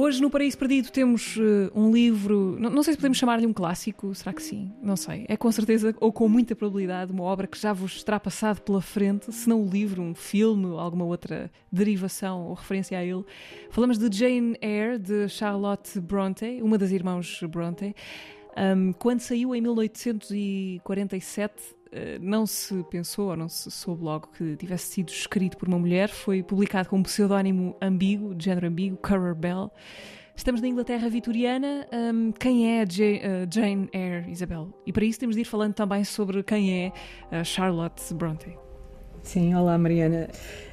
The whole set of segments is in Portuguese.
Hoje no Paraíso Perdido temos uh, um livro, não, não sei se podemos chamar-lhe um clássico, será que sim? Não sei. É com certeza, ou com muita probabilidade, uma obra que já vos terá passado pela frente, se não o livro, um filme, alguma outra derivação ou referência a ele. Falamos de Jane Eyre, de Charlotte Bronte, uma das irmãos Bronte. Um, quando saiu em 1847, eh, não se pensou ou não se soube logo que tivesse sido escrito por uma mulher, foi publicado com um pseudónimo ambíguo, de género ambíguo, Currer Bell. Estamos na Inglaterra vitoriana. Um, quem é uh, Jane Eyre, Isabel? E para isso temos de ir falando também sobre quem é uh, Charlotte Bronte. Sim, olá Mariana.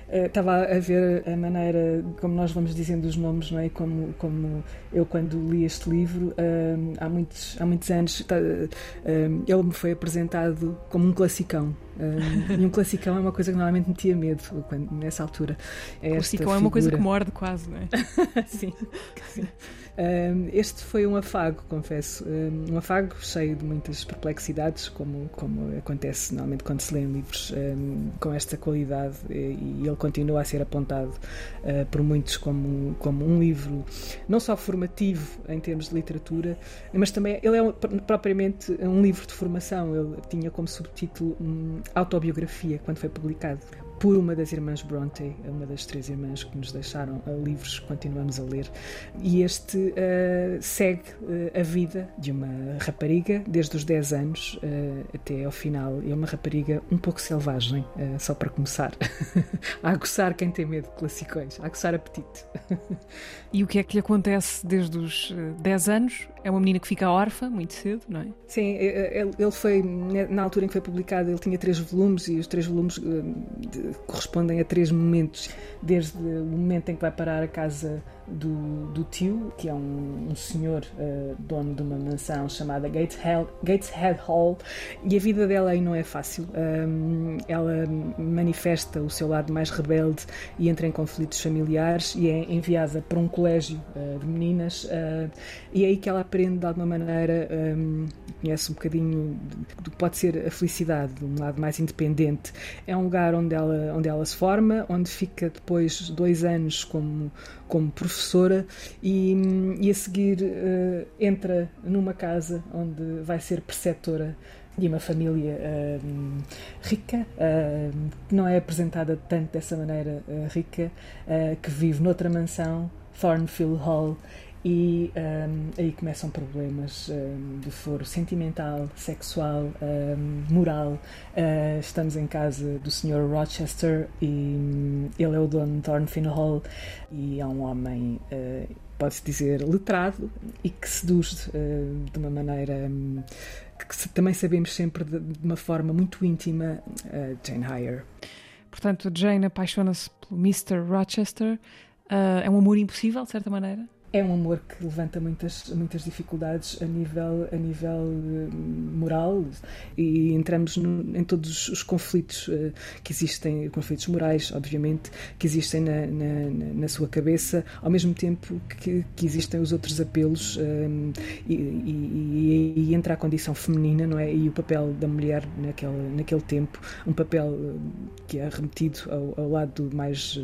Eh, estava a ver a maneira como nós vamos dizendo os nomes, não é? Como, como eu, quando li este livro, um, há, muitos, há muitos anos, tá, um, ele me foi apresentado como um classicão. Um, e um classicão é uma coisa que normalmente me tinha medo quando, nessa altura. É classicão é uma coisa que morde quase, não é? sim, sim. Este foi um afago, confesso. Um, afago cheio de muitas perplexidades, como, como acontece normalmente quando se lêem livros com esta qualidade, e, ele continua a ser apontado uh, por muitos como, como um livro não só formativo em termos de literatura, mas também ele é propriamente um livro de formação. Ele tinha como subtítulo um, autobiografia quando foi publicado por uma das irmãs Bronte, uma das três irmãs que nos deixaram livros continuamos a ler. E este uh, segue uh, a vida de uma rapariga desde os 10 anos uh, até ao final. É uma rapariga um pouco selvagem, só para começar. a aguçar quem tem medo de classicões, a aguçar apetite. e o que é que lhe acontece desde os 10 anos? É uma menina que fica órfã muito cedo, não é? Sim, ele foi, na altura em que foi publicado, ele tinha três volumes e os três volumes correspondem a três momentos, desde o momento em que vai parar a casa do, do tio, que é um, um senhor uh, dono de uma mansão chamada Gateshead, Hall, e a vida dela aí não é fácil. Um, ela manifesta o seu lado mais rebelde e entra em conflitos familiares e é enviada para um colégio uh, de meninas, uh, e é aí que ela aprende de alguma maneira, um, conhece um bocadinho do que pode ser a felicidade, um lado mais independente. É um lugar onde ela, onde ela se forma, onde fica depois dois anos como, como professora e, e a seguir uh, entra numa casa onde vai ser preceptora de uma família uh, rica, uh, que não é apresentada tanto dessa maneira uh, rica, que vive noutra mansão, Thornfield Hall, e um, aí começam problemas um, de foro sentimental, sexual, um, moral. Uh, estamos em casa do Sr. Rochester e um, ele é o dono de Thornfield Hall e é um homem, uh, pode-se dizer, letrado e que seduz uh, de uma maneira hum, que também sabemos sempre de, de uma forma muito íntima Jane Eyre. Portanto, Jane apaixona-se pelo Mr. Rochester. é um amor impossível, de certa maneira? É um amor que levanta muitas, muitas dificuldades a nível, a nível uh, moral e entramos no, em todos os conflitos uh, que existem, conflitos morais, obviamente, que existem na, na, na sua cabeça, ao mesmo tempo que, que existem os outros apelos uh, e, e, e, entra a condição feminina, não é? E o papel da mulher naquele, naquele tempo, um papel que é remetido ao, ao lado mais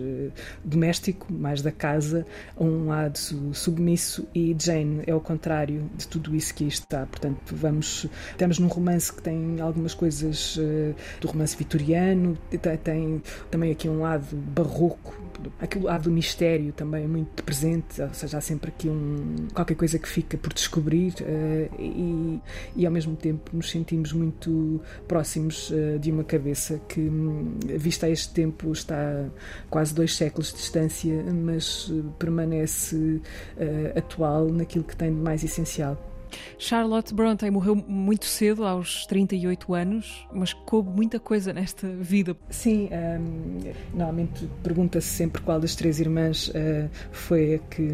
doméstico, mais da casa, a um lado submisso e Jane é o contrário de tudo isso que aí está. Portanto, vamos estamos num romance que tem algumas coisas uh, do romance vitoriano, tem, também aqui um lado barroco, aquele lado do mistério também muito presente, ou seja, há sempre aqui um qualquer coisa que fica por descobrir uh, e, e ao mesmo tempo nos sentimos muito próximos uh, de uma cabeça que, hum, vista a este tempo, está quase dois séculos de distância, mas permanece atual naquilo que tem de mais essencial. Charlotte Bronte morreu muito cedo, aos 38 anos, mas coube muita coisa nesta vida. Sim, um, normalmente pergunta-se sempre qual das três irmãs uh, foi a que,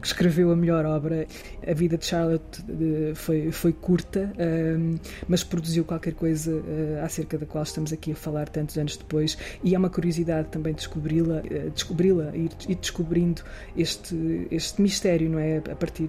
que, escreveu a melhor obra. A vida de Charlotte uh, foi, foi curta, uh, mas produziu qualquer coisa uh, acerca da qual estamos aqui a falar tantos anos depois, e é uma curiosidade também descobri-la, descobri-la e, e descobrindo este, este mistério, não é? A partir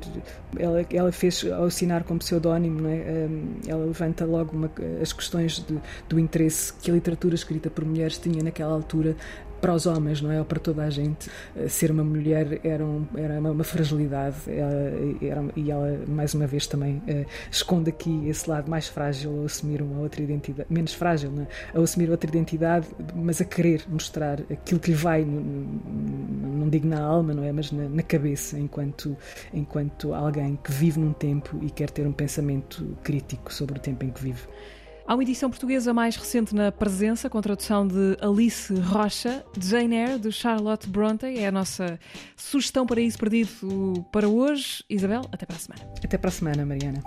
ela, ela fez ao assinar como pseudónimo, é? ela levanta logo uma, as questões de, do interesse que a literatura escrita por mulheres tinha naquela altura para os homens, não é? Ou para toda a gente. Eh, ser uma mulher era, um, era uma, fragilidade era, e ela, mais uma vez, também uh, esconde aqui esse lado mais frágil ao assumir uma outra identidade, menos frágil, não é? assumir outra identidade, mas a querer mostrar aquilo que lhe vai, não digo na alma, não é? Mas na, na cabeça, enquanto, enquanto alguém que vive num tempo e quer ter um pensamento crítico sobre o tempo em que vive. Há uma edição portuguesa mais recente na presença, com tradução de Alice Rocha, Jane Eyre, de Charlotte Bronte. É a nossa sugestão para isso perdido para hoje. Isabel, até para a semana. Até para a semana, Mariana.